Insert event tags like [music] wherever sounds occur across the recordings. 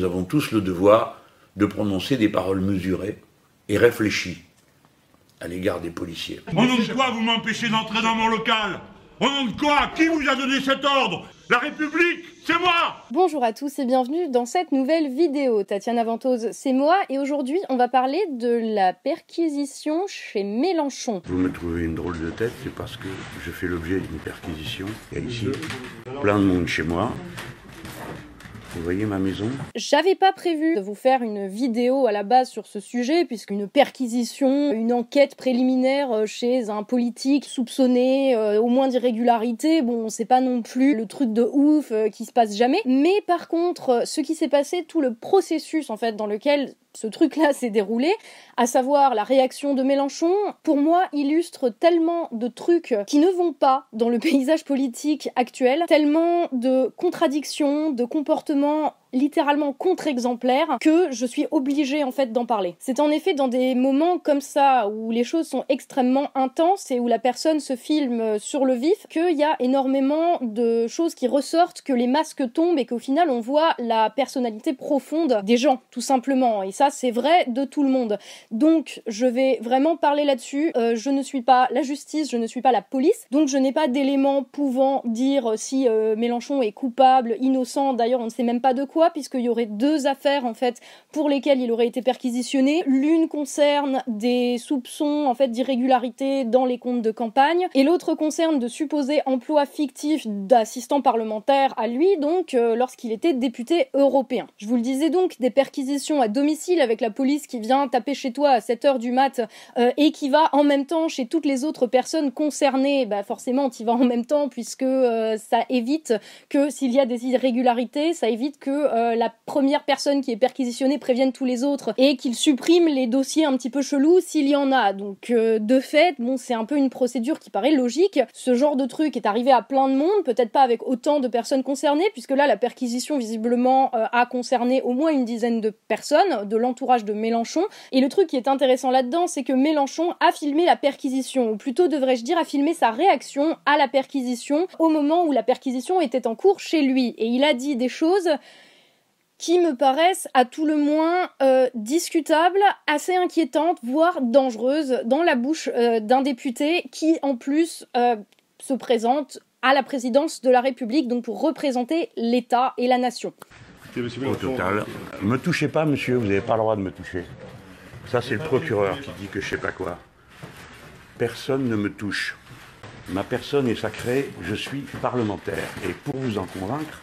Nous avons tous le devoir de prononcer des paroles mesurées et réfléchies à l'égard des policiers. Au nom de quoi vous m'empêchez d'entrer dans mon local Au nom de quoi Qui vous a donné cet ordre La République C'est moi Bonjour à tous et bienvenue dans cette nouvelle vidéo. Tatiana Ventose, c'est moi et aujourd'hui on va parler de la perquisition chez Mélenchon. Vous me trouvez une drôle de tête, c'est parce que je fais l'objet d'une perquisition. Il y a ici plein de monde chez moi. Vous voyez ma maison? J'avais pas prévu de vous faire une vidéo à la base sur ce sujet, puisqu'une perquisition, une enquête préliminaire euh, chez un politique soupçonné euh, au moins d'irrégularité, bon, c'est pas non plus le truc de ouf euh, qui se passe jamais. Mais par contre, ce qui s'est passé, tout le processus en fait dans lequel ce truc-là s'est déroulé, à savoir la réaction de Mélenchon, pour moi illustre tellement de trucs qui ne vont pas dans le [laughs] paysage politique actuel, tellement de contradictions, de comportements littéralement contre-exemplaire que je suis obligée en fait d'en parler. C'est en effet dans des moments comme ça où les choses sont extrêmement intenses et où la personne se filme sur le vif qu'il y a énormément de choses qui ressortent, que les masques tombent et qu'au final on voit la personnalité profonde des gens tout simplement. Et ça c'est vrai de tout le monde. Donc je vais vraiment parler là-dessus. Euh, je ne suis pas la justice, je ne suis pas la police, donc je n'ai pas d'éléments pouvant dire si euh, Mélenchon est coupable, innocent. D'ailleurs on ne sait même pas de quoi puisqu'il y aurait deux affaires en fait pour lesquelles il aurait été perquisitionné. L'une concerne des soupçons en fait d'irrégularité dans les comptes de campagne et l'autre concerne de supposés emplois fictifs d'assistants parlementaires à lui donc euh, lorsqu'il était député européen. Je vous le disais donc des perquisitions à domicile avec la police qui vient taper chez toi à 7h du mat euh, et qui va en même temps chez toutes les autres personnes concernées. Bah forcément, tu vas en même temps puisque euh, ça évite que s'il y a des irrégularités, ça évite que euh, la première personne qui est perquisitionnée prévienne tous les autres et qu'il supprime les dossiers un petit peu chelous s'il y en a. Donc euh, de fait, bon, c'est un peu une procédure qui paraît logique. Ce genre de truc est arrivé à plein de monde, peut-être pas avec autant de personnes concernées, puisque là la perquisition visiblement euh, a concerné au moins une dizaine de personnes de l'entourage de Mélenchon. Et le truc qui est intéressant là-dedans, c'est que Mélenchon a filmé la perquisition, ou plutôt devrais-je dire a filmé sa réaction à la perquisition au moment où la perquisition était en cours chez lui. Et il a dit des choses qui me paraissent à tout le moins euh, discutables, assez inquiétantes, voire dangereuses dans la bouche euh, d'un député qui en plus euh, se présente à la présidence de la République, donc pour représenter l'État et la nation. Au total, me touchez pas, monsieur, vous n'avez pas le droit de me toucher. Ça, c'est le procureur qui dit que je sais pas quoi. Personne ne me touche. Ma personne est sacrée, je suis parlementaire. Et pour vous en convaincre,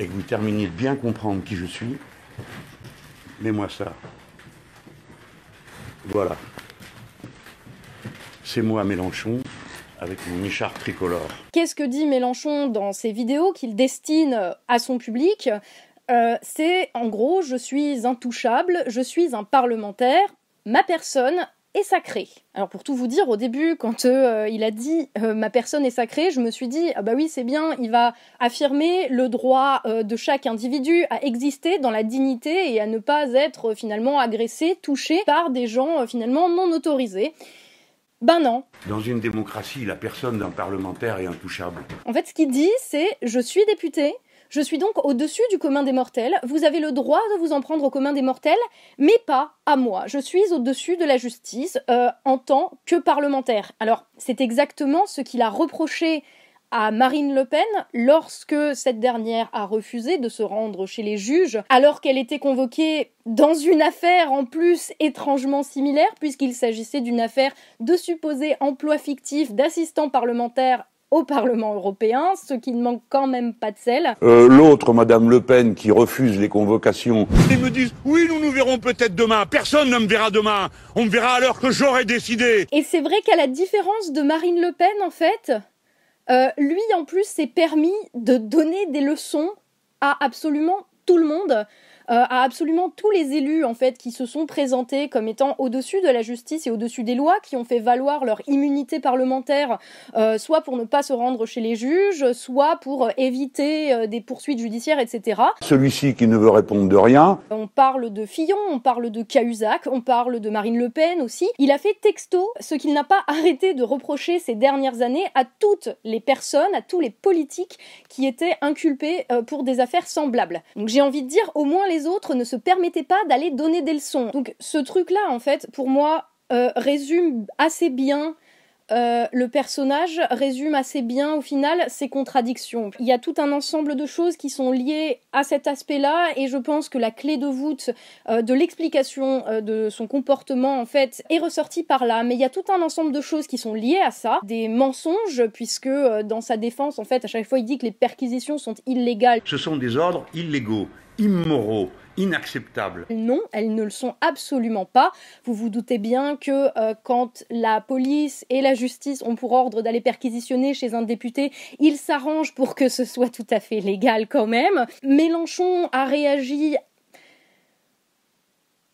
et que vous terminiez de bien comprendre qui je suis, mets-moi ça. Voilà. C'est moi Mélenchon avec mon écharpe tricolore. Qu'est-ce que dit Mélenchon dans ses vidéos qu'il destine à son public? Euh, C'est en gros, je suis intouchable, je suis un parlementaire, ma personne est sacré. Alors pour tout vous dire, au début, quand euh, il a dit euh, ma personne est sacrée, je me suis dit ah bah oui c'est bien, il va affirmer le droit euh, de chaque individu à exister dans la dignité et à ne pas être finalement agressé, touché par des gens finalement non autorisés. Ben non. Dans une démocratie, la personne d'un parlementaire est intouchable. En fait, ce qu'il dit, c'est je suis député, je suis donc au-dessus du commun des mortels. Vous avez le droit de vous en prendre au commun des mortels, mais pas à moi. Je suis au-dessus de la justice euh, en tant que parlementaire. Alors, c'est exactement ce qu'il a reproché à Marine Le Pen lorsque cette dernière a refusé de se rendre chez les juges alors qu'elle était convoquée dans une affaire en plus étrangement similaire puisqu'il s'agissait d'une affaire de supposé emploi fictif d'assistants parlementaires au Parlement européen, ce qui ne manque quand même pas de sel. Euh, L'autre, Madame Le Pen, qui refuse les convocations. Ils me disent oui, nous nous verrons peut-être demain. Personne ne me verra demain. On me verra à l'heure que j'aurai décidé. Et c'est vrai qu'à la différence de Marine Le Pen, en fait, euh, lui en plus s'est permis de donner des leçons à absolument tout le monde. Euh, à absolument tous les élus en fait qui se sont présentés comme étant au-dessus de la justice et au-dessus des lois, qui ont fait valoir leur immunité parlementaire, euh, soit pour ne pas se rendre chez les juges, soit pour euh, éviter des poursuites judiciaires, etc. Celui-ci qui ne veut répondre de rien. On parle de Fillon, on parle de Cahuzac, on parle de Marine Le Pen aussi. Il a fait texto ce qu'il n'a pas arrêté de reprocher ces dernières années à toutes les personnes, à tous les politiques qui étaient inculpés pour des affaires semblables. Donc j'ai envie de dire au moins les les autres ne se permettaient pas d'aller donner des leçons. Donc ce truc-là, en fait, pour moi, euh, résume assez bien euh, le personnage résume assez bien au final ses contradictions. Il y a tout un ensemble de choses qui sont liées à cet aspect-là et je pense que la clé de voûte euh, de l'explication de son comportement en fait est ressortie par là. Mais il y a tout un ensemble de choses qui sont liées à ça, des mensonges puisque dans sa défense en fait à chaque fois il dit que les perquisitions sont illégales. Ce sont des ordres illégaux, immoraux inacceptables. Non, elles ne le sont absolument pas. Vous vous doutez bien que euh, quand la police et la justice ont pour ordre d'aller perquisitionner chez un député, ils s'arrangent pour que ce soit tout à fait légal quand même. Mélenchon a réagi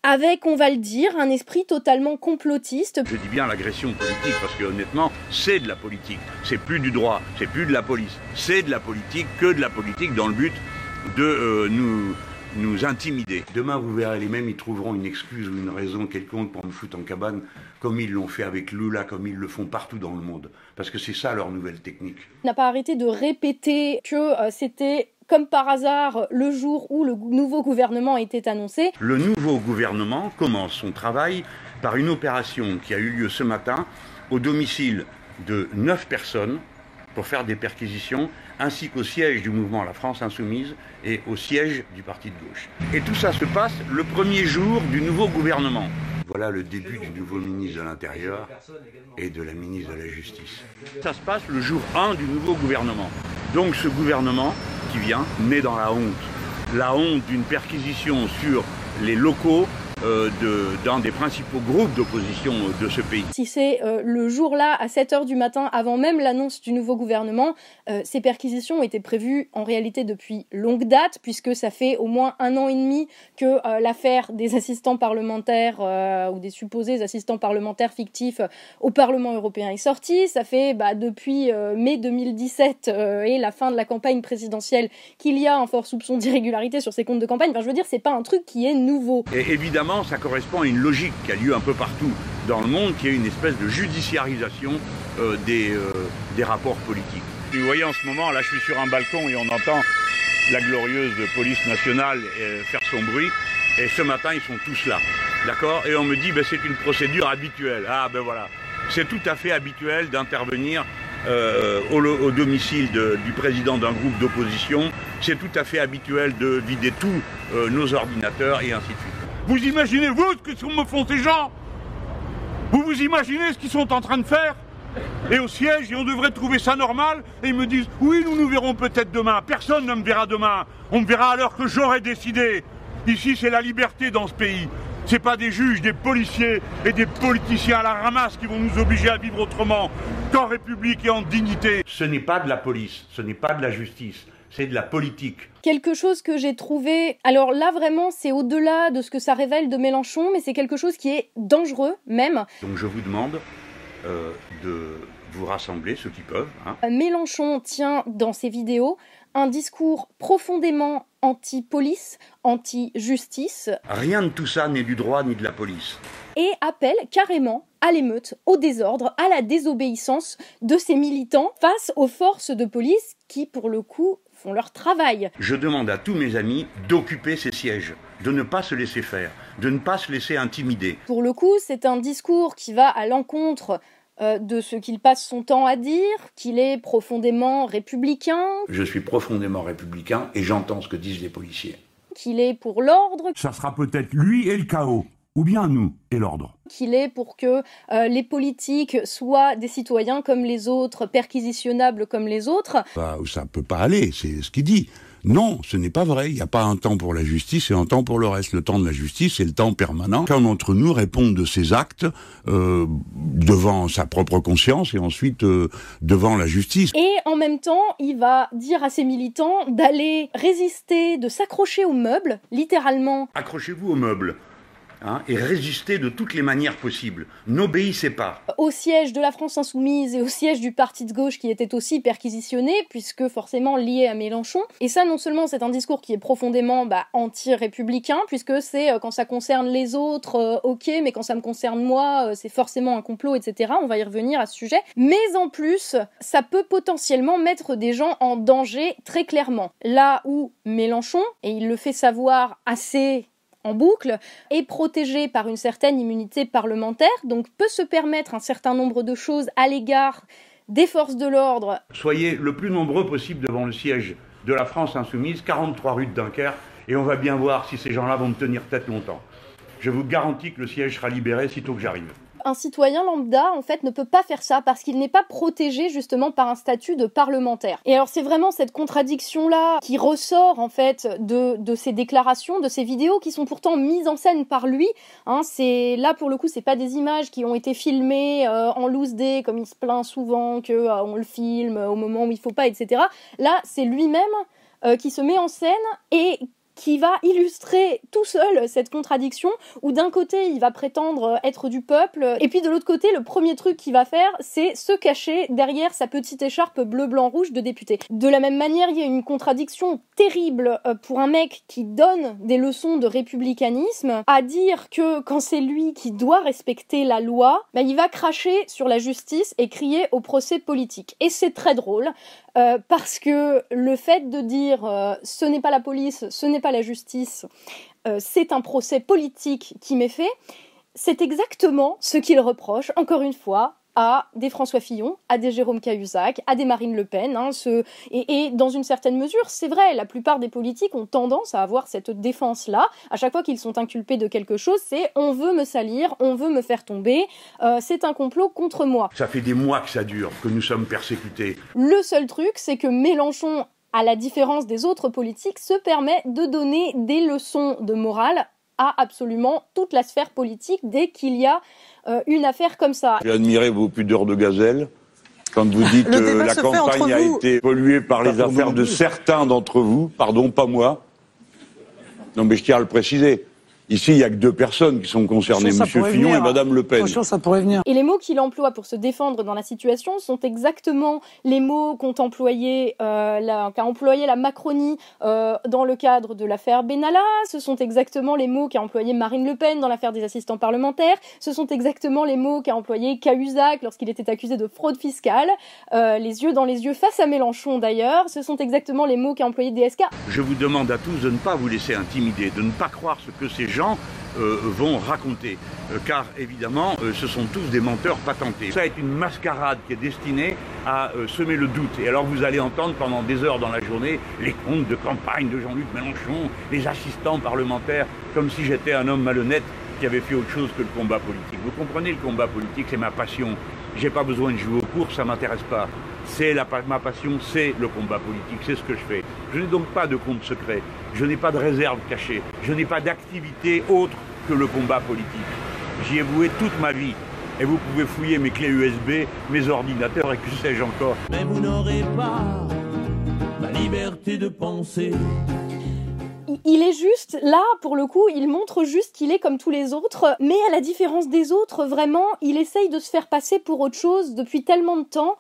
avec, on va le dire, un esprit totalement complotiste. Je dis bien l'agression politique parce que honnêtement, c'est de la politique. C'est plus du droit, c'est plus de la police. C'est de la politique que de la politique dans le but de euh, nous nous intimider. Demain, vous verrez, les mêmes, ils trouveront une excuse ou une raison quelconque pour nous foutre en cabane, comme ils l'ont fait avec Lula, comme ils le font partout dans le monde. Parce que c'est ça leur nouvelle technique. n'a pas arrêté de répéter que euh, c'était comme par hasard, le jour où le nouveau gouvernement était annoncé. Le nouveau gouvernement commence son travail par une opération qui a eu lieu ce matin au domicile de neuf personnes pour faire des perquisitions, ainsi qu'au siège du mouvement La France Insoumise et au siège du parti de gauche. Et tout ça se passe le premier jour du nouveau gouvernement. Voilà le début du nouveau ministre de l'Intérieur et de la ministre de la Justice. Ça se passe le jour 1 du nouveau gouvernement. Donc ce gouvernement qui vient naît dans la honte. La honte d'une perquisition sur les locaux euh, d'un des principaux groupes d'opposition de ce pays. Si c'est euh, le jour-là, à 7 h du matin, avant même l'annonce du nouveau gouvernement, euh, ces perquisitions étaient prévues en réalité depuis longue date, puisque ça fait au moins un an et demi que l'affaire des assistants parlementaires ou des supposés assistants parlementaires fictifs au Parlement européen est sortie. Ça fait bah, depuis mai 2017 et la fin de la campagne présidentielle qu'il y a un fort soupçon d'irrégularité sur ces comptes de campagne. Enfin, je veux dire, c'est pas un truc qui est nouveau. Et évidemment, ça correspond à une logique qui a lieu un peu partout dans le monde, qui est une espèce de judiciarisation euh, des, euh, des rapports politiques. Vous voyez en ce moment, là je suis sur un balcon et on entend la glorieuse police nationale euh, faire son bruit. Et ce matin, ils sont tous là. D'accord? Et on me dit, ben, c'est une procédure habituelle. Ah ben voilà. C'est tout à fait habituel d'intervenir au, domicile du président d'un groupe d'opposition. C'est tout à fait habituel de vider tous nos ordinateurs et ainsi de suite. Vous imaginez, vous, ce que me font ces gens Vous vous imaginez ce qu'ils sont en train de faire Et au siège, et on devrait trouver ça normal, et ils me disent, oui, nous nous verrons peut-être demain. Personne ne me verra demain. On me verra à l'heure que j'aurai décidé. Ici, c'est la liberté dans ce pays. C'est pas des juges, des policiers et des politiciens à la ramasse qui vont nous obliger à vivre autrement qu'en République et en dignité. Ce n'est pas de la police, ce n'est pas de la justice c'est de la politique. Quelque chose que j'ai trouvé, alors là vraiment c'est au-delà de ce que ça révèle de Mélenchon, mais c'est quelque chose qui est dangereux même. Donc je vous demande euh, de vous rassembler, ceux qui peuvent. Hein. Euh, Mélenchon tient dans ses vidéos un discours profondément anti-police, anti-justice. Rien de tout ça n'est du droit ni de la police. Et appelle carrément à l'émeute, au désordre, à la désobéissance de ces militants face aux forces de police qui, pour le coup, font leur travail. Je demande à tous mes amis d'occuper ces sièges, de ne pas se laisser faire, de ne pas se laisser intimider. Pour le coup, c'est un discours qui va à l'encontre euh, de ce qu'il passe son temps à dire, qu'il est profondément républicain. Je suis profondément républicain et j'entends ce que disent les policiers. Qu'il est pour l'ordre. Ça sera peut-être lui et le chaos ou bien nous et l'ordre. Qu'il est pour que euh, les politiques soient des citoyens comme les autres, perquisitionnables comme les autres. Bah, ça peut pas aller, c'est ce qu'il dit. Non, ce n'est pas vrai. Il n'y a pas un temps pour la justice et un temps pour le reste. Le temps de la justice, c'est le temps permanent. Qu'un d'entre nous réponde de ses actes euh, devant sa propre conscience et ensuite euh, devant la justice. Et en même temps, il va dire à ses militants d'aller résister, de s'accrocher aux meubles, littéralement. Accrochez-vous aux meubles hein, et résistez de toutes les manières possibles. N'obéissez pas. Au siège de la France Insoumise et au siège du parti de gauche qui était aussi perquisitionné, puisque forcément lié à Mélenchon. Et ça, non seulement c'est un discours qui est profondément bah, anti-républicain, puisque c'est euh, quand ça concerne les autres, euh, ok, mais quand ça me concerne moi, euh, c'est forcément un complot, etc. On va y revenir à ce sujet. Mais en plus, ça peut potentiellement mettre des gens en danger très clairement. Là où Mélenchon, et il le fait savoir assez en boucle, est protégé par une certaine immunité parlementaire, donc peut se permettre un certain nombre de choses à l'égard des forces de l'ordre. Soyez le plus nombreux possible devant le siège de la France insoumise, 43 rue de Dunkerque, et on va bien voir si ces gens-là vont me tenir tête longtemps. Je vous garantis que le siège sera libéré sitôt que j'arrive un citoyen lambda, en fait, ne peut pas faire ça parce qu'il n'est pas protégé justement par un statut de parlementaire. Et alors, c'est vraiment cette contradiction-là qui ressort, en fait, de, ces déclarations, de ces vidéos qui sont pourtant mises en scène par lui. Hein, c'est, là, pour le coup, c'est pas des images qui ont été filmées euh, en loose day, comme il se plaint souvent que euh, on le filme au moment où il faut pas, etc. Là, c'est lui-même euh, qui se met en scène et qui va illustrer tout seul cette contradiction où d'un côté il va prétendre être du peuple et puis de l'autre côté le premier truc qu'il va faire c'est se cacher derrière sa petite écharpe bleu blanc rouge de député. De la même manière il y a une contradiction terrible euh, pour un mec qui donne des leçons de républicanisme à dire que quand c'est lui qui doit respecter la loi, bah, il va cracher sur la justice et crier au procès politique. Et c'est très drôle euh, parce que le fait de dire euh, ce n'est pas la police, ce n'est pas la justice, euh, c'est un procès politique qui m'est fait, c'est exactement ce qu'il reproche, encore une fois, à des François Fillon, à des Jérôme Cahuzac, à des Marine Le Pen. Hein, ce... et, dans une certaine mesure, c'est vrai, la plupart des politiques ont tendance à avoir cette défense-là. À chaque fois qu'ils sont inculpés de quelque chose, c'est on veut me salir, on veut me faire tomber, euh, c'est un complot contre moi. Ça fait des mois que ça dure, que nous sommes persécutés. Le seul truc, c'est que Mélenchon à la différence des autres politiques, se permet de donner des leçons de morale à absolument toute la sphère politique dès qu'il y a euh, une affaire comme ça. J'ai admiré vos pudeurs de gazelle quand vous dites que la campagne a été polluée par les affaires de certains d'entre vous, pardon, pas moi. Non, mais je tiens à le préciser. Ici, il n'y a que deux personnes qui sont concernées, M. Fillon et Mme Le Pen. ça pourrait venir. Et les mots qu'il emploie pour se défendre dans la situation sont exactement les mots qu'ont employé, euh, qu'a employé la Macronie euh, dans le cadre de l'affaire Benalla. Ce sont exactement les mots qu'a employé Marine Le Pen dans l'affaire des assistants parlementaires. Ce sont exactement les mots qu'a employé Cahuzac lorsqu'il était accusé de fraude fiscale. Euh, les yeux dans les yeux face à Mélenchon d'ailleurs. Ce sont exactement les mots qu'a employé DSK. Je vous demande à tous de ne pas vous laisser intimider, de ne pas croire ce que ces gens euh, vont raconter. Euh, car évidemment, euh, ce sont tous des menteurs patentés. Ça est une mascarade qui est destinée à semer le doute. Et alors vous allez entendre pendant des heures dans la journée les comptes de campagne de Jean-Luc Mélenchon, les assistants parlementaires, comme si j'étais un homme malhonnête qui avait fait autre chose que le combat politique. Vous comprenez, le combat politique, c'est ma passion. J'ai pas besoin de jouer aux courses, ça m'intéresse pas. C'est ma passion, c'est le combat politique, c'est ce que je fais. Je n'ai donc pas de compte secret, je n'ai pas de réserve cachée, je n'ai pas d'activité autre que le combat politique. J'y ai voué toute ma vie. Et vous pouvez fouiller mes clés USB, mes ordinateurs et que sais-je encore. Mais vous n'aurez pas la liberté de penser il est juste, là, pour le coup, il montre juste qu'il est comme tous les autres, mais à la différence des autres, vraiment, il essaye de se faire passer pour autre chose depuis tellement de temps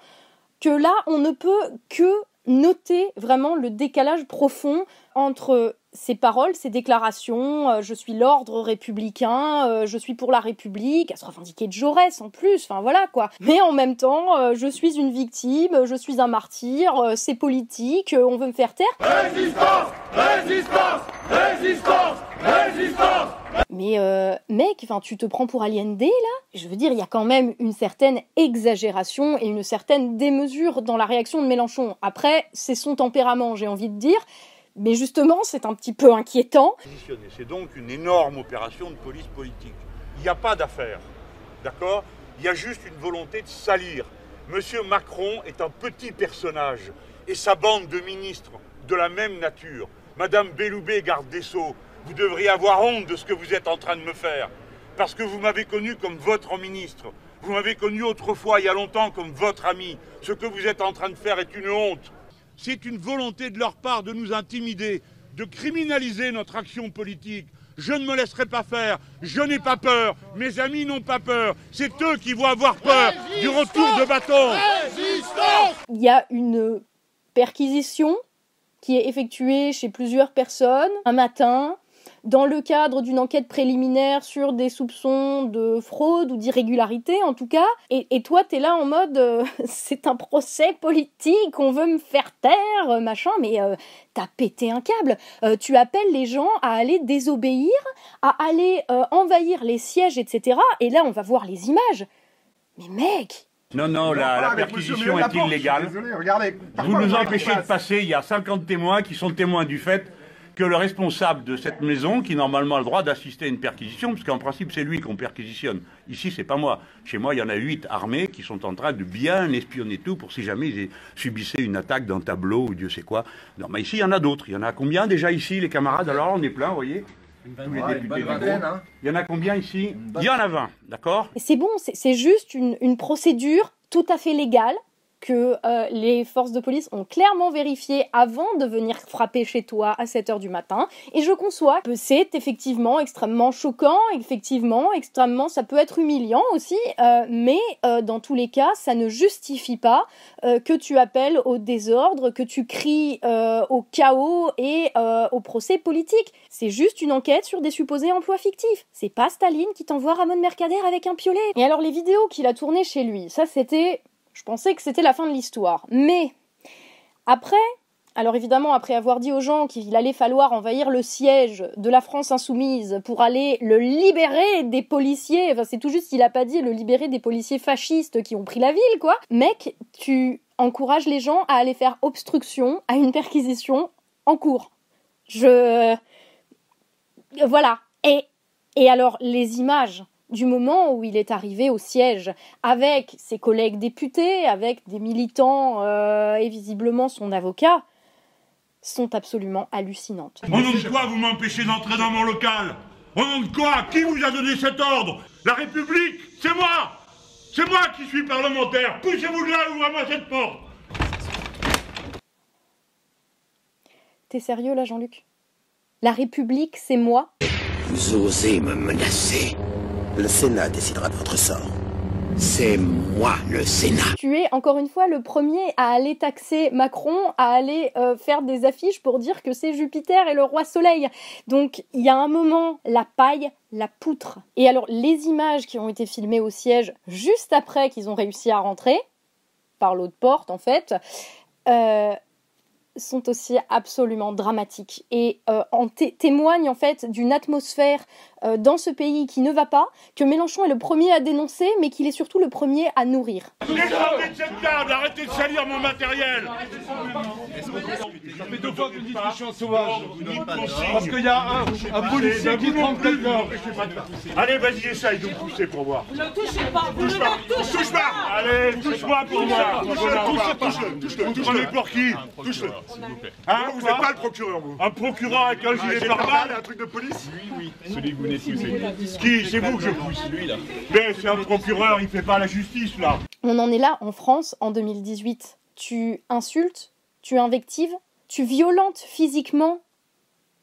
que là, on ne peut que noter vraiment le décalage profond entre ses paroles, ses déclarations, euh, je suis l'ordre républicain, euh, je suis pour la République, à se revendiquer de Jaurès en plus, enfin voilà quoi. Mais en même temps, euh, je suis une victime, je suis un martyr, c'est politique, on veut me faire taire. Résistance Résistance Résistance Résistance mais mec, enfin tu te prends pour Allende là? Je veux dire, il y a quand même une certaine exagération et une certaine démesure dans la réaction de Mélenchon. Après, c'est son tempérament, j'ai envie de dire. Mais justement, c'est un petit peu inquiétant. C'est donc une énorme opération de police politique. Il n'y a pas d'affaire, d'accord? Il y a juste une volonté de salir. Monsieur Macron est un petit personnage et sa bande de ministres de la même nature. Madame Belloubet, garde des Sceaux, vous devriez avoir honte de ce que vous êtes en train de me faire. Parce que vous m'avez connu comme votre ministre. Vous m'avez connu autrefois, il y a longtemps, comme votre ami. Ce que vous êtes en train de faire est une honte. C'est une volonté de leur part de nous intimider, de criminaliser notre action politique. Je ne me laisserai pas faire, je n'ai pas peur, mes amis n'ont pas peur, c'est eux qui vont avoir peur du retour de bâton. Il y a une perquisition qui est effectuée chez plusieurs personnes un matin dans le cadre d'une enquête préliminaire sur des soupçons de fraude ou d'irrégularité en tout cas. Et, et toi, t'es là en mode euh, [laughs] c'est un procès politique, on veut me faire taire, euh, machin, mais euh, t'as pété un câble. Euh, tu appelles les gens à aller désobéir, à aller euh, envahir les sièges, etc. Et là, on va voir les images. Mais mec, Non, non, la, la perquisition est illégale. Désolé, regardez. Vous nous empêchez de passer, il y a 50 témoins qui sont témoins du fait que le responsable de cette maison, qui normalement a le droit d'assister à une perquisition, parce qu'en principe c'est lui qu'on perquisitionne, ici c'est pas moi. Chez moi il y en a huit armés qui sont en train de bien espionner tout pour si jamais ils subissaient une attaque d'un tableau ou Dieu sait quoi. Non mais ici il y en a d'autres. Il y en a combien déjà ici les camarades? Alors on est plein, vous voyez Tous les députés du groupe. hein. Il y en a combien ici? Il y en a 20, d'accord? C'est bon, c'est c'est juste une, une procédure tout à fait légale que euh, les forces de police ont clairement vérifié avant de venir frapper chez toi à 7h du matin. Et je conçois que c'est effectivement extrêmement choquant, effectivement, extrêmement, ça peut être humiliant aussi, euh, mais euh, dans tous les cas, ça ne justifie pas que tu appelles au désordre, que tu cries au chaos et au procès politique. C'est juste une enquête sur des supposés emplois fictifs. C'est pas Staline qui t'envoie Ramon Mercader avec un piolet. Et alors les vidéos qu'il a tournées chez lui, ça c'était... Je pensais que c'était la fin de l'histoire. Mais après, alors évidemment, après avoir dit aux gens qu'il allait falloir envahir le siège de la France insoumise pour aller le libérer des policiers, enfin c'est tout juste qu'il a pas dit le libérer des policiers fascistes qui ont pris la ville, quoi. Mec, tu encourages les gens à aller faire obstruction à une perquisition en cours. Je... Voilà. Et, et alors, les images du moment où il est arrivé au siège avec ses collègues députés, avec des militants euh, et visiblement son avocat, sont absolument hallucinantes. Au nom de quoi vous m'empêchez d'entrer dans mon local? Au nom de quoi? Qui vous a donné cet ordre? La République! C'est moi! C'est moi qui suis parlementaire! Poussez-vous de là, ouvrez-moi cette porte! T'es sérieux là, Jean-Luc? La République, c'est moi? Vous osez me menacer? Le Sénat décidera de votre sort. C'est moi le Sénat. Tu es encore une fois le premier à aller taxer Macron, à aller euh, faire des affiches pour dire que c'est Jupiter et le roi Soleil. Donc il y a un moment, la paille, la poutre. Et alors les images qui ont été filmées au siège juste après qu'ils ont réussi à rentrer, par l'autre porte en fait, euh, sont aussi absolument dramatiques. Et euh, en té- témoignent en fait d'une atmosphère euh, dans ce pays qui ne va pas, que Mélenchon est le premier à dénoncer, mais qu'il est surtout le premier à nourrir. Descendez de cette table Arrêtez de salir mon matériel. Ça fait deux fois que vous dites que je suis un sauvage. Parce qu'il y a un, un policier qui trempe quelqu'un. Allez, vas-y, essaye de me pousser pour voir. Ne touchez pas, vous ne me touchez Touche pas. Allez, touche-moi pour voir. Touche-le, touche-le, touche-le, Vous prenez pour qui? Touche-le. Hein, Vous quoi n'êtes pas le procureur, vous. Un procureur avec un gilet J'ai pare-balles un truc de police Celui que vous venez de pousser. Qui C'est vous que je pousse Lui là. Mais c'est un procureur, il fait pas la justice, là On en est là en France en 2018. Tu insultes, tu invectives, tu violentes physiquement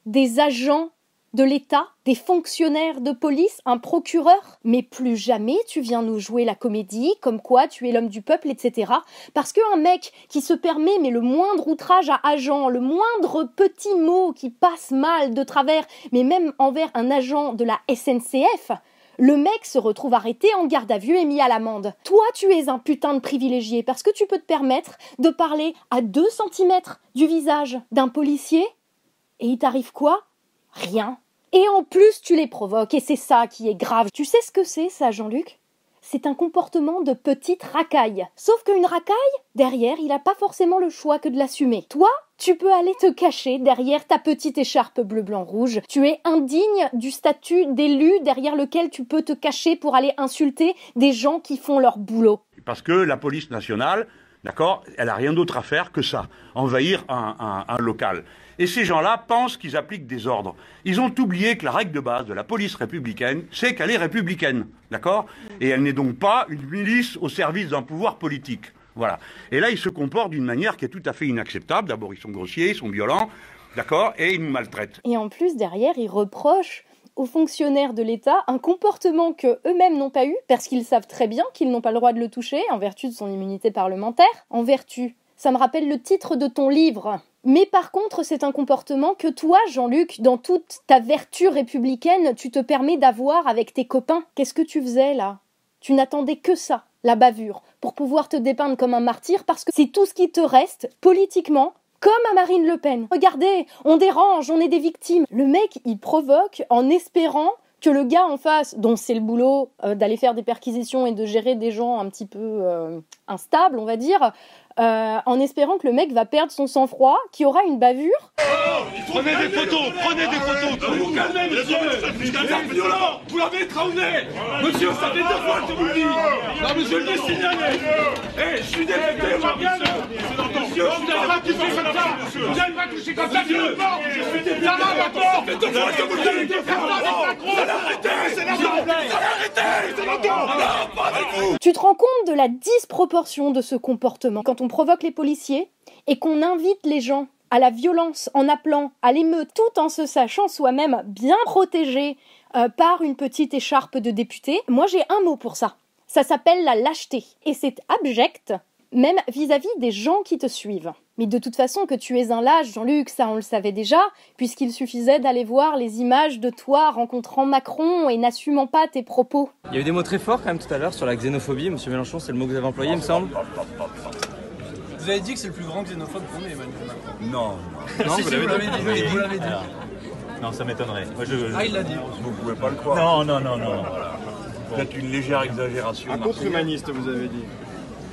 des agents de l'État, des fonctionnaires de police, un procureur. Mais plus jamais tu viens nous jouer la comédie, comme quoi tu es l'homme du peuple, etc. Parce qu'un mec qui se permet, mais le moindre outrage à agent, le moindre petit mot qui passe mal de travers, mais même envers un agent de la SNCF, le mec se retrouve arrêté en garde à vue et mis à l'amende. Toi, tu es un putain de privilégié parce que tu peux te permettre de parler à 2 cm du visage d'un policier et il t'arrive quoi? Rien. Et en plus, tu les provoques et c'est ça qui est grave. Tu sais ce que c'est ça, Jean-Luc? C'est un comportement de petite racaille. Sauf qu'une racaille, derrière, il n'a pas forcément le choix que de l'assumer. Toi, tu peux aller te cacher derrière ta petite écharpe bleu-blanc-rouge. Tu es indigne du statut d'élu derrière lequel tu peux te cacher pour aller insulter des gens qui font leur boulot. Parce que la police nationale, d'accord, elle a rien d'autre à faire que ça, envahir un- un local. Et ces gens-là pensent qu'ils appliquent des ordres. Ils ont oublié que la règle de base de la police républicaine, c'est qu'elle est républicaine, d'accord? Et elle n'est donc pas une milice au service d'un pouvoir politique. Voilà. Et là, ils se comportent d'une manière qui est tout à fait inacceptable. D'abord, ils sont grossiers, ils sont violents. D'accord? Et ils me maltraitent. Et en plus, derrière, ils reprochent aux fonctionnaires de l'État un comportement que eux-mêmes n'ont pas eu, parce qu'ils savent très bien qu'ils n'ont pas le droit de le toucher, en vertu de son immunité parlementaire. En vertu, ça me rappelle le titre de ton livre. Mais par contre, c'est un comportement que toi, Jean-Luc, dans toute ta vertu républicaine, tu te permets d'avoir avec tes copains. Qu'est-ce que tu faisais là? Tu n'attendais que ça, la bavure, pour pouvoir te dépeindre comme un martyr, parce que c'est tout ce qui te reste, politiquement, comme à Marine Le Pen. Regardez, on dérange, on est des victimes. Le mec, il provoque en espérant que le gars en face, dont c'est le boulot euh, d'aller faire des perquisitions et de gérer des gens un petit peu euh, instables, on va dire, euh, en espérant que le mec va perdre son sang-froid, qui aura une bavure. Prenez des photos, prenez des photos. Vous calmez, monsieur. Violent. Vous l'avez. Monsieur, ça fait deux fois que je vous le dis. Non, monsieur le signaler. Eh, je suis député, moi, bien. Monsieur, vous n'avez pas touché comme ça. Vous n'avez pas touché comme ça, le mort. Je suis député. Ça va. Ça fait deux fois que vous le dis. Arrêtez, c'est la Arrêtez, c'est l'entend. Non, pas avec vous. Tu te rends compte de la disproportion de ce comportement? Quand on provoque les policiers et qu'on invite les gens à la violence en appelant à l'émeute tout en se sachant soi-même bien protégé euh, par une petite écharpe de député. Moi j'ai un mot pour ça. Ça s'appelle la lâcheté. Et c'est abject, même vis-à-vis des gens qui te suivent. Mais de toute façon, que tu es un lâche, Jean-Luc, ça on le savait déjà, puisqu'il suffisait d'aller voir les images de toi rencontrant Macron et n'assumant pas tes propos. Il y a eu des mots très forts quand même tout à l'heure sur la xénophobie. Monsieur Mélenchon, c'est le mot que vous avez employé, il me semble. Vous avez dit que c'est le plus grand xénophobe qu'on ait, Emmanuel Macron. Non. Non, [laughs] Si, vous si, l'avez dit. Vous l'avez dit. Non, ça m'étonnerait. Moi, je- je- Ah, il l'a dit. Vous pouvez pas le croire. Non, non, non, non. non. Peut-être une légère exagération. Un contre-humaniste, vous avez dit.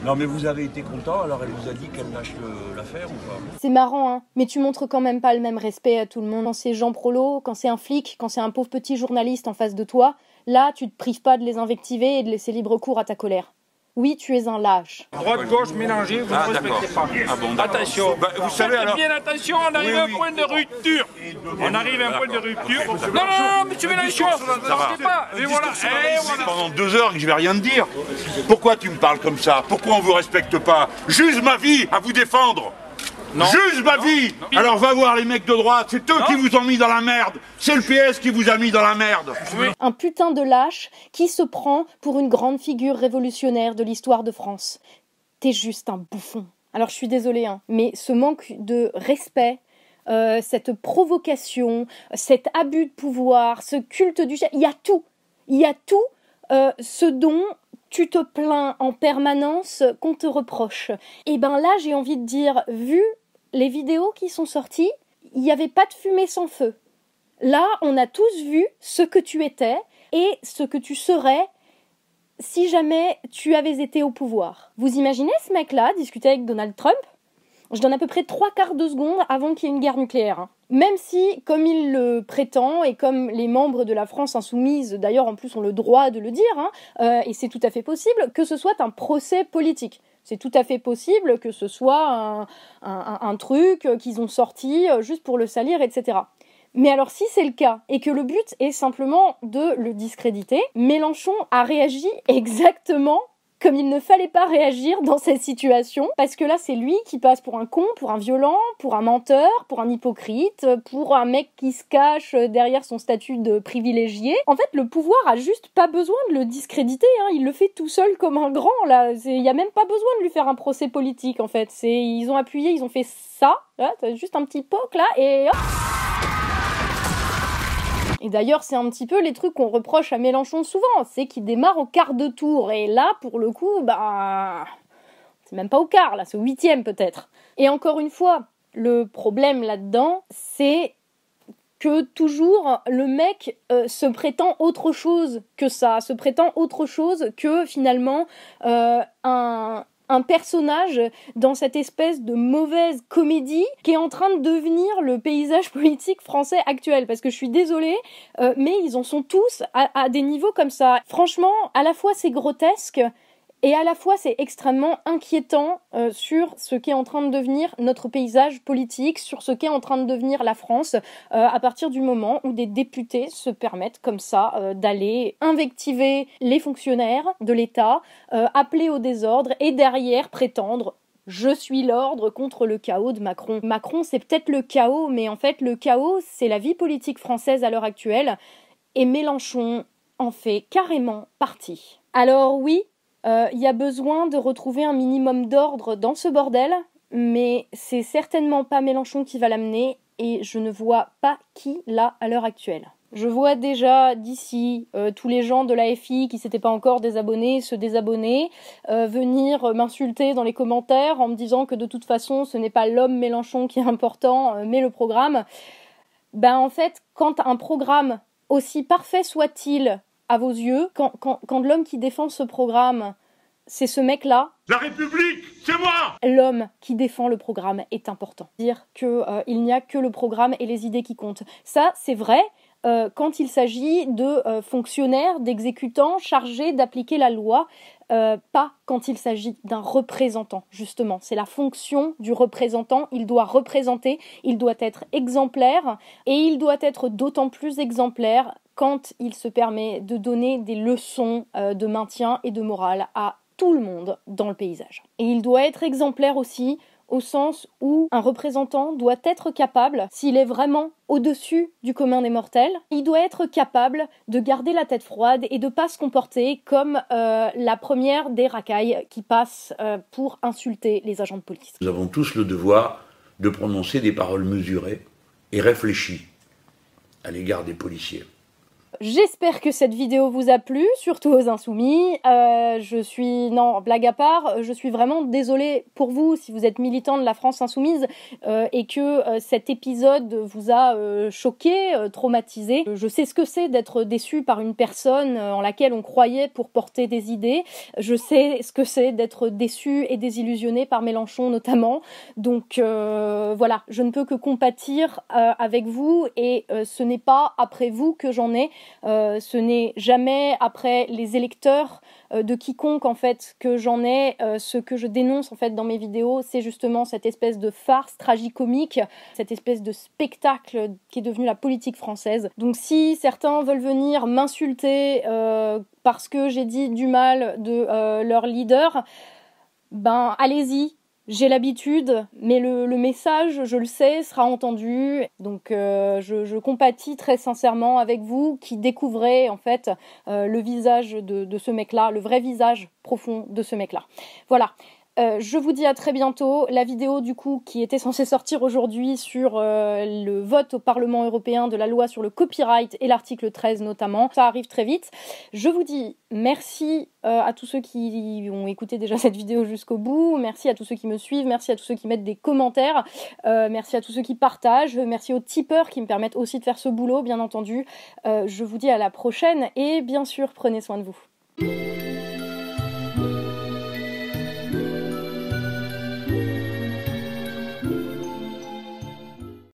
Non, mais vous avez été content, alors elle vous a dit qu'elle lâche l'affaire ou pas? C'est marrant, hein, mais tu montres quand même pas le même respect à tout le monde. Quand c'est Jean Prolo, quand c'est un flic, quand c'est un pauvre petit journaliste en face de toi, là, tu te prives pas de les invectiver et de laisser libre cours à ta colère. Oui, tu es un lâche. Droite-gauche mélangée, vous Ah, ne d'accord. respectez pas. Ah bon. Attention. Bah, vous savez, alors- bien attention, on arrive Oui, à un point de rupture. On arrive à un point de rupture. Non, non, non, monsieur Mélenchon, Ça ne pas. Et voilà. Et C'est voilà. pendant deux heures que je vais rien te dire. Pourquoi tu me parles comme ça? Pourquoi on vous respecte pas? Juge ma vie à vous défendre Juge ma vie. Alors va voir les mecs de droite, c'est eux qui vous ont mis dans la merde. C'est le PS qui vous a mis dans la merde. Un putain de lâche qui se prend pour une grande figure révolutionnaire de l'histoire de France. T'es juste un bouffon. Alors je suis désolée, hein, mais ce manque de respect, euh, cette provocation, cet abus de pouvoir, ce culte du chef, il y a tout. Il y a tout euh, ce dont tu te plains en permanence qu'on te reproche. Et ben là, j'ai envie de dire, vu les vidéos qui sont sorties, il n'y avait pas de fumée sans feu. Là, on a tous vu ce que tu étais et ce que tu serais si jamais tu avais été au pouvoir. Vous imaginez ce mec-là discuter avec Donald Trump? Je donne à peu près trois quarts de seconde avant qu'il y ait une guerre nucléaire. hein. Même si, comme il le prétend, et comme les membres de la France insoumise, d'ailleurs en plus ont le droit de le dire, hein, euh, et c'est tout à fait possible, que ce soit un procès politique. C'est tout à fait possible que ce soit un, truc qu'ils ont sorti euh, juste pour le salir, etc. Mais alors si c'est le cas et que le but est simplement de le discréditer, Mélenchon a réagi [laughs] exactement comme il ne fallait pas réagir dans cette situation, parce que là c'est lui qui passe pour un con, pour un violent, pour un menteur, pour un hypocrite, pour un mec qui se cache derrière son statut de privilégié. En fait, le pouvoir a juste pas besoin de le discréditer, hein. il le fait tout seul comme un grand, là. Il y a même pas besoin de lui faire un procès politique, en fait. C'est, ils ont appuyé, ils ont fait ça, là, juste un petit poke, là, et et d'ailleurs, c'est un petit peu les trucs qu'on reproche à Mélenchon souvent, c'est qu'il démarre au quart de tour. Et là, pour le coup, bah. C'est même pas au quart, là, c'est au huitième peut-être. Et encore une fois, le problème là-dedans, c'est que toujours le mec euh, se prétend autre chose que ça, se prétend autre chose que finalement euh, un, un personnage dans cette espèce de mauvaise comédie qui est en train de devenir le paysage [laughs] politique français actuel. Parce que je suis désolée, euh, mais ils en sont tous à, à des niveaux comme ça. Franchement, à la fois c'est grotesque. Et à la fois, c'est extrêmement inquiétant euh, sur ce qu'est en train de devenir notre paysage politique, sur ce qu'est en train de devenir la France, euh, à partir du moment où des députés se permettent comme ça euh, d'aller invectiver les fonctionnaires de l'État, appeler au désordre et derrière prétendre Je suis l'ordre contre le chaos de Macron. Macron, c'est peut-être le chaos, mais en fait, le chaos, c'est la vie politique française à l'heure actuelle. Et Mélenchon en fait carrément partie. Alors oui, il y a besoin de retrouver un minimum d'ordre dans ce bordel, mais c'est certainement pas Mélenchon qui va l'amener, et je ne vois pas qui l'a à l'heure actuelle. Je vois déjà d'ici euh, tous les gens de la FI qui s'étaient pas encore désabonnés se désabonner, euh, venir m'insulter dans les commentaires en me disant que de toute façon ce n'est pas l'homme Mélenchon qui est important, euh, mais le programme. Ben en fait, quand un programme, aussi parfait soit-il à vos yeux, quand, quand, quand l'homme qui défend ce programme, c'est ce mec-là. La République, c'est moi L'homme qui défend le programme est important. Dire qu'il il n'y a que le programme et les idées qui comptent. Ça, c'est vrai, euh, quand il s'agit de euh, fonctionnaires, d'exécutants chargés d'appliquer la loi, euh, pas quand il s'agit d'un représentant, justement. C'est la fonction du représentant. Il doit représenter, il doit être exemplaire, et il doit être d'autant plus exemplaire quand il se permet de donner des leçons de maintien et de morale à tout le monde dans le paysage. Et il doit être exemplaire aussi au sens où un représentant doit être capable, s'il est vraiment au-dessus du commun des mortels, il doit être capable de garder la tête froide et de pas se comporter comme euh, la première des racailles qui passe euh, pour insulter les agents de police. Nous avons tous le devoir de prononcer des paroles mesurées et réfléchies à l'égard des policiers. J'espère que cette vidéo vous a plu, surtout aux insoumis. Euh, je suis, non, blague à part, je suis vraiment désolée pour vous si vous êtes militant de la France insoumise euh, et que euh, cet épisode vous a euh, choqué, euh, traumatisé. Je sais ce que c'est d'être déçu par une personne en laquelle on croyait pour porter des idées. Je sais ce que c'est d'être déçu et désillusionné par Mélenchon notamment. Donc voilà, je ne peux que compatir avec vous et ce n'est pas après vous que j'en ai. Euh, ce n'est jamais après les électeurs euh, de quiconque en fait que j'en ai. Euh, ce que je dénonce en fait dans mes vidéos, c'est justement cette espèce de farce tragicomique, cette espèce de spectacle qui est devenu la politique française. Donc si certains veulent venir m'insulter parce que j'ai dit du mal de leur leader, ben allez-y, j'ai l'habitude, mais le, message, je le sais, sera entendu. Donc euh, je, compatis très sincèrement avec vous qui découvrez en fait euh, le visage de, de ce mec-là, le vrai visage profond de ce mec-là. Voilà. Euh, je vous dis à très bientôt. La vidéo du coup qui était censée sortir aujourd'hui sur euh, le vote au Parlement européen de la loi sur le copyright et l'article 13 notamment, ça arrive très vite. Je vous dis merci euh, à tous ceux qui ont écouté déjà cette vidéo jusqu'au bout, merci à tous ceux qui me suivent, merci à tous ceux qui mettent des commentaires, merci à tous ceux qui partagent, merci aux tipeurs qui me permettent aussi de faire ce boulot bien entendu. je vous dis à la prochaine et bien sûr prenez soin de vous.